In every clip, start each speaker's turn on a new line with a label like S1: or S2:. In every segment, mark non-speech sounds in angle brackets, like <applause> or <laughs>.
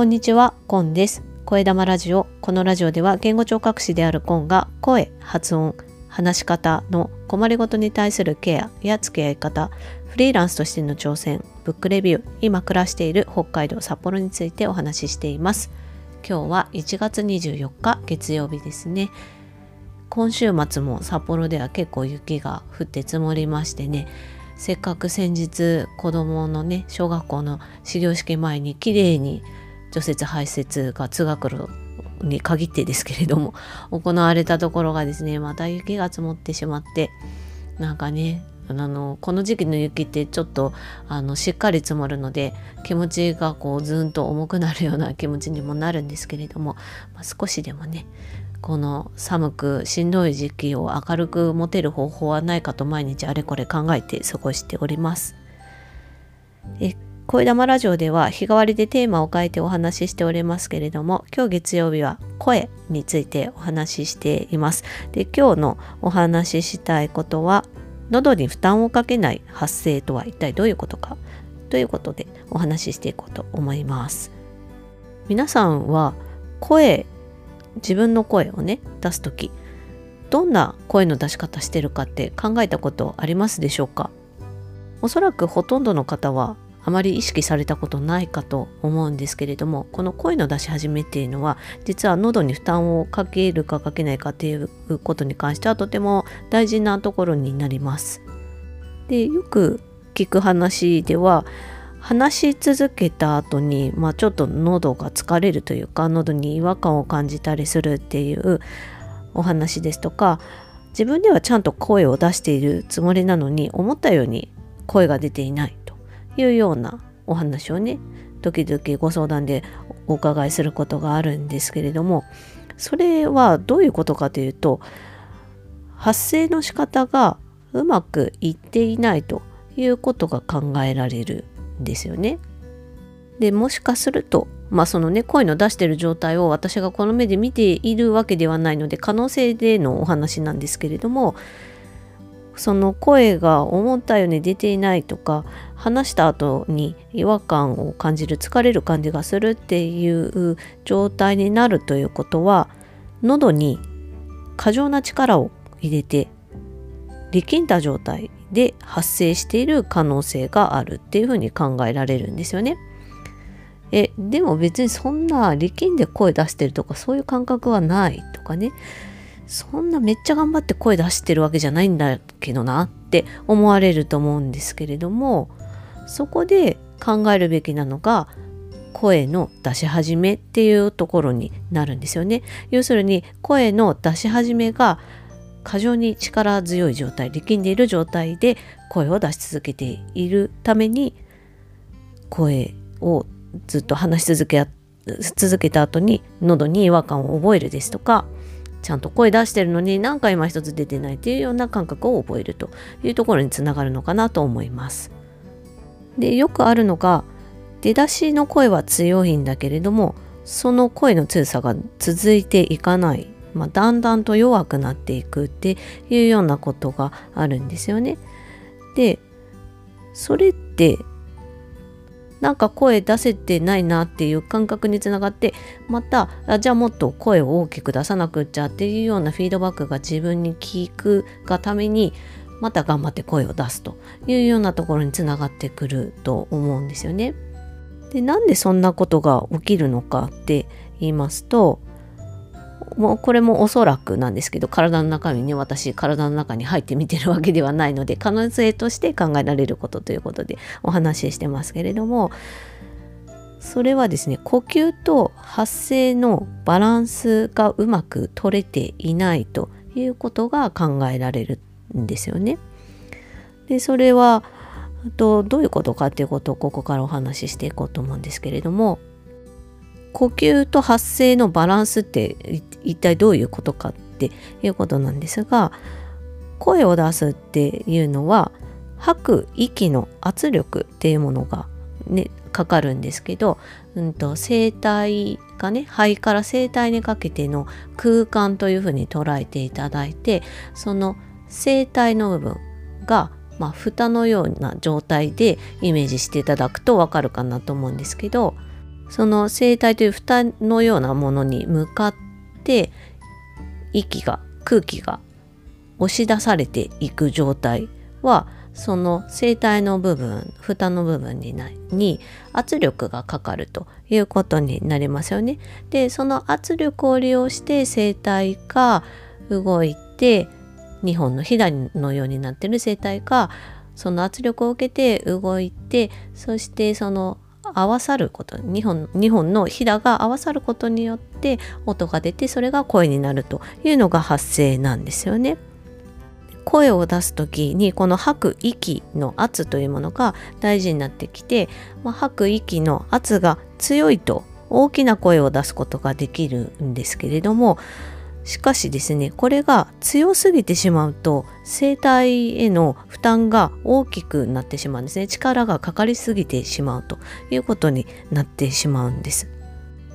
S1: こんにちは、コンです。声玉ラジオ。このラジオでは言語聴覚士であるコンが声、発音、話し方の困りごとに対するケアや付き合い方、フリーランスとしての挑戦、ブックレビュー、今暮らしている北海道札幌についてお話ししています。今日は1月24日月曜日ですね。今週末も札幌では結構雪が降って積もりましてねせっかく先日子どものね小学校の始業式前にきれいに除雪排雪が通学路に限ってですけれども <laughs> 行われたところがですねまた雪が積もってしまってなんかねあのこの時期の雪ってちょっとあのしっかり積もるので気持ちがこうずんと重くなるような気持ちにもなるんですけれども、まあ、少しでもねこの寒くしんどい時期を明るく持てる方法はないかと毎日あれこれ考えて過ごしております。声玉ラジオでは日替わりでテーマを変えてお話ししておりますけれども今日月曜日は声についてお話ししています。で今日のお話ししたいことは喉に負担をかけない発声とは一体どういうことかということでお話ししていこうと思います。皆さんは声自分の声をね出す時どんな声の出し方してるかって考えたことありますでしょうか？おそらくほとんどの方はあまり意識されたことないかと思うんですけれどもこの声の出し始めっていうのは実は喉に負担をかけるかかけないかっていうことに関してはとても大事なところになります。でよく聞く話では話し続けた後に、まあ、ちょっと喉が疲れるというか喉に違和感を感じたりするっていうお話ですとか自分ではちゃんと声を出しているつもりなのに思ったように声が出ていないいうようなお話をね時々ご相談でお伺いすることがあるんですけれどもそれはどういうことかというと発声の仕方がうまくいっていないということが考えられるんですよね。でもしかするとまあそのね声の出してる状態を私がこの目で見ているわけではないので可能性でのお話なんですけれどもその声が思ったように出ていないとか話した後に違和感を感じる疲れる感じがするっていう状態になるということは喉に過剰な力を入れて力んだ状態で発生している可能性があるっていうふうに考えられるんですよね。えでも別にそんな力んで声出してるとかそういう感覚はないとかねそんなめっちゃ頑張って声出してるわけじゃないんだけどなって思われると思うんですけれどもそこで考えるべきなのが声の出し始めっていうところになるんですよね。要するに声の出し始めが過剰に力強い状態力んでいる状態で声を出し続けているために声をずっと話し続け続けた後に喉に違和感を覚えるですとかちゃんと声出してるのに何か今一つ出てないっていうような感覚を覚えるというところにつながるのかなと思います。でよくあるのが出だしの声は強いんだけれどもその声の強さが続いていかないまあ、だんだんと弱くなっていくっていうようなことがあるんですよね。でそれってなんか声出せてないなっていう感覚につながってまたじゃあもっと声を大きく出さなくっちゃっていうようなフィードバックが自分に聞くがためにまた頑張って声を出すというようなところにつながってくると思うんですよね。でなんでそんなことが起きるのかって言いますともうこれもおそらくなんですけど体の中身に私体の中に入って見てるわけではないので可能性として考えられることということでお話ししてますけれどもそれはですね呼吸と発声のバランスがうまく取れていないということが考えられるんですよね。でそれはとどういうことかっていうことをここからお話ししていこうと思うんですけれども呼吸と発声のバランスって一体どういうことかっていうことなんですが声を出すっていうのは吐く息の圧力っていうものがねかかるんですけど、うんと、声帯がね肺から声帯にかけての空間というふうに捉えていただいてその声帯の部分がまあ、蓋のような状態でイメージしていただくとわかるかなと思うんですけどその声帯という蓋のようなものに向かって息が空気が押し出されていく状態はその声帯の部分蓋の部分にに圧力がかかるということになりますよね。でその圧力を利用して声帯が動いて2本のひだのようになってる声帯がその圧力を受けて動いてそしてその合わさること2本 ,2 本のひだが合わさることによって音が出てそれが声になるというのが発声なんですよね。声を出す時にこの吐く息の圧というものが大事になってきて、まあ、吐く息の圧が強いと大きな声を出すことができるんですけれどもしかしですねこれが強すぎてしまうと声帯への負担が大きくなってしまうんですね。力がかかりすぎてしまうということになってしまうんです。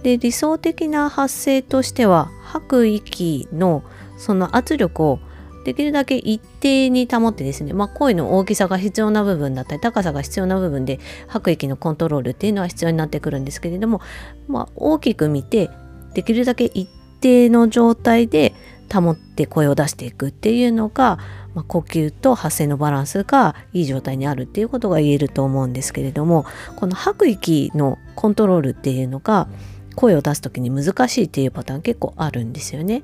S1: で理想的な発声としては吐く息のその圧力をできるだけ一定に保ってですね、まあ、声の大きさが必要な部分だったり高さが必要な部分で吐く息のコントロールっていうのは必要になってくるんですけれども、まあ、大きく見てできるだけ一定の状態で保って声を出していくっていうのが、まあ、呼吸と発声のバランスがいい状態にあるっていうことが言えると思うんですけれどもこの吐く息のコントロールっていうのが声を出す時に難しいっていうパターン結構あるんですよね。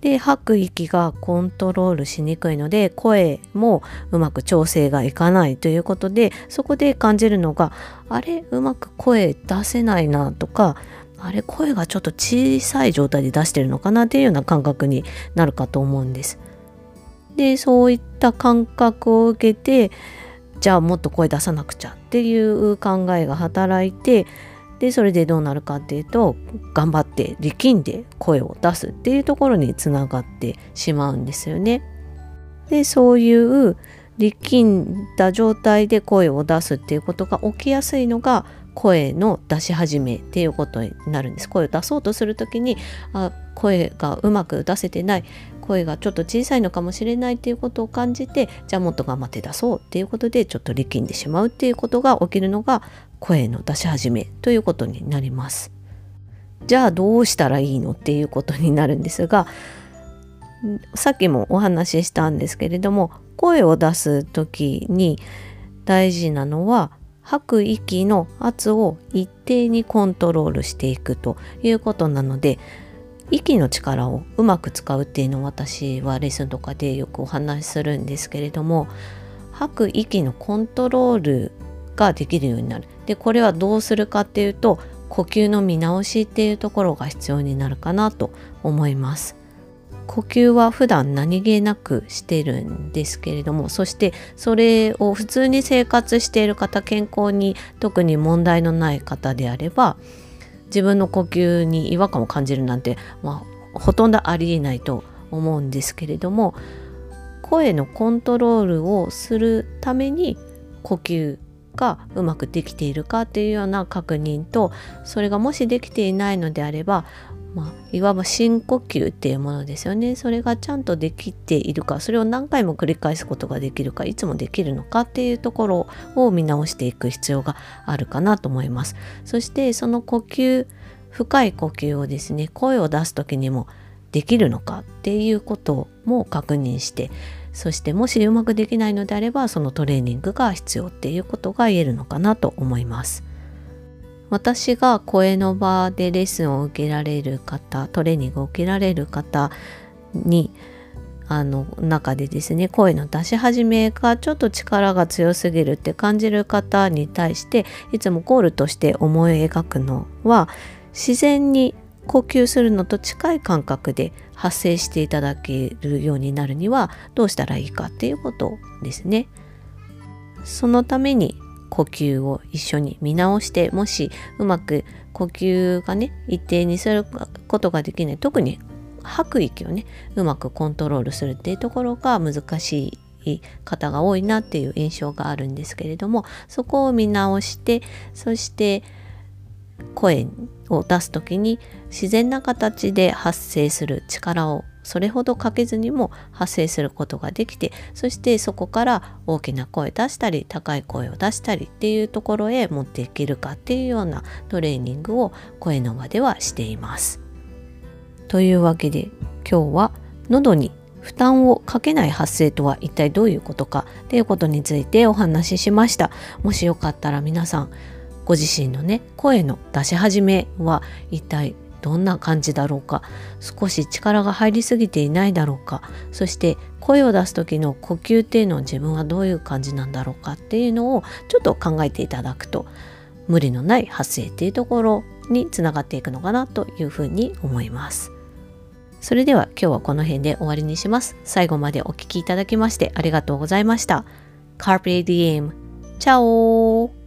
S1: で吐く息がコントロールしにくいので声もうまく調整がいかないということでそこで感じるのがあれ？うまく声出せないなとかあれ声がちょっと小さい状態で出してるのかなっていうような感覚になるかと思うんです。でそういった感覚を受けてじゃあもっと声出さなくちゃっていう考えが働いてでそれでどうなるかっていうと頑張って力んで声を出すっていうところにつながってしまうんですよね。でそういう力んだ状態で声を出すっていうことが起きやすいのが声の出し始めっていうことになるんです。声を出そうとする時にあ声がうまく出せてない声がちょっと小さいのかもしれないっていうことを感じてじゃあもっと頑張って出そうっていうことでちょっと力んでしまうっていうことが起きるのが声の出し始めということになります。じゃあどうしたらいいのっていうことになるんですがさっきもお話ししたんですけれども声を出す時に大事なのは吐く息の圧を一定にコントロールしていくということなので息の力をうまく使うっていうのを私はレッスンとかでよくお話しするんですけれども吐く息のコントロールができるようになる。でこれはどうするかっていうと呼吸の見直しっていうところが必要になるかなと思います。呼吸は普段何気なくしてるんですけれどもそしてそれを普通に生活している方健康に特に問題のない方であれば自分の呼吸に違和感を感じるなんて、まあ、ほとんどありえないと思うんですけれども声のコントロールをするために呼吸がうまくできているかっていうような確認とそれがもしできていないのであれば、まあ、いわば深呼吸っていうものですよねそれがちゃんとできているかそれを何回も繰り返すことができるかいつもできるのかっていうところを見直していく必要があるかなと思いますそしてその呼吸深い呼吸をですね声を出す時にもできるのかっていうことも確認してそしてもしうまくできないのであればそのトレーニングが必要っていうことが言えるのかなと思います。私が声の場でレッスンを受けられる方トレーニングを受けられる方にあの中でですね声の出し始めがちょっと力が強すぎるって感じる方に対していつもゴールとして思い描くのは自然に呼吸するのと近い感覚で発生していただけるようになるにはどうしたらいいかっていうことですね。そのために呼吸を一緒に見直してもしうまく呼吸がね一定にすることができない。特に吐く息をねうまくコントロールするっていうところが難しい方が多いなっていう印象があるんですけれどもそこを見直してそして声を出す時に自然な形で発生する力をそれほどかけずにも発声することができてそしてそこから大きな声出したり高い声を出したりっていうところへ持っていけるかっていうようなトレーニングを声の場ではしています。というわけで今日は喉に負担をかけない発声とは一体どういうことかっていうことについてお話ししました。もしよかったら皆さんご自身のね声の出し始めは一体どんな感じだろうか少し力が入りすぎていないだろうかそして声を出す時の呼吸っていうのを自分はどういう感じなんだろうかっていうのをちょっと考えていただくと無理のない発声っていうところにつながっていくのかなというふうに思います。それでは今日はこの辺で終わりにします。最後までお聴きいただきましてありがとうございました。Carpe Diem。チャオ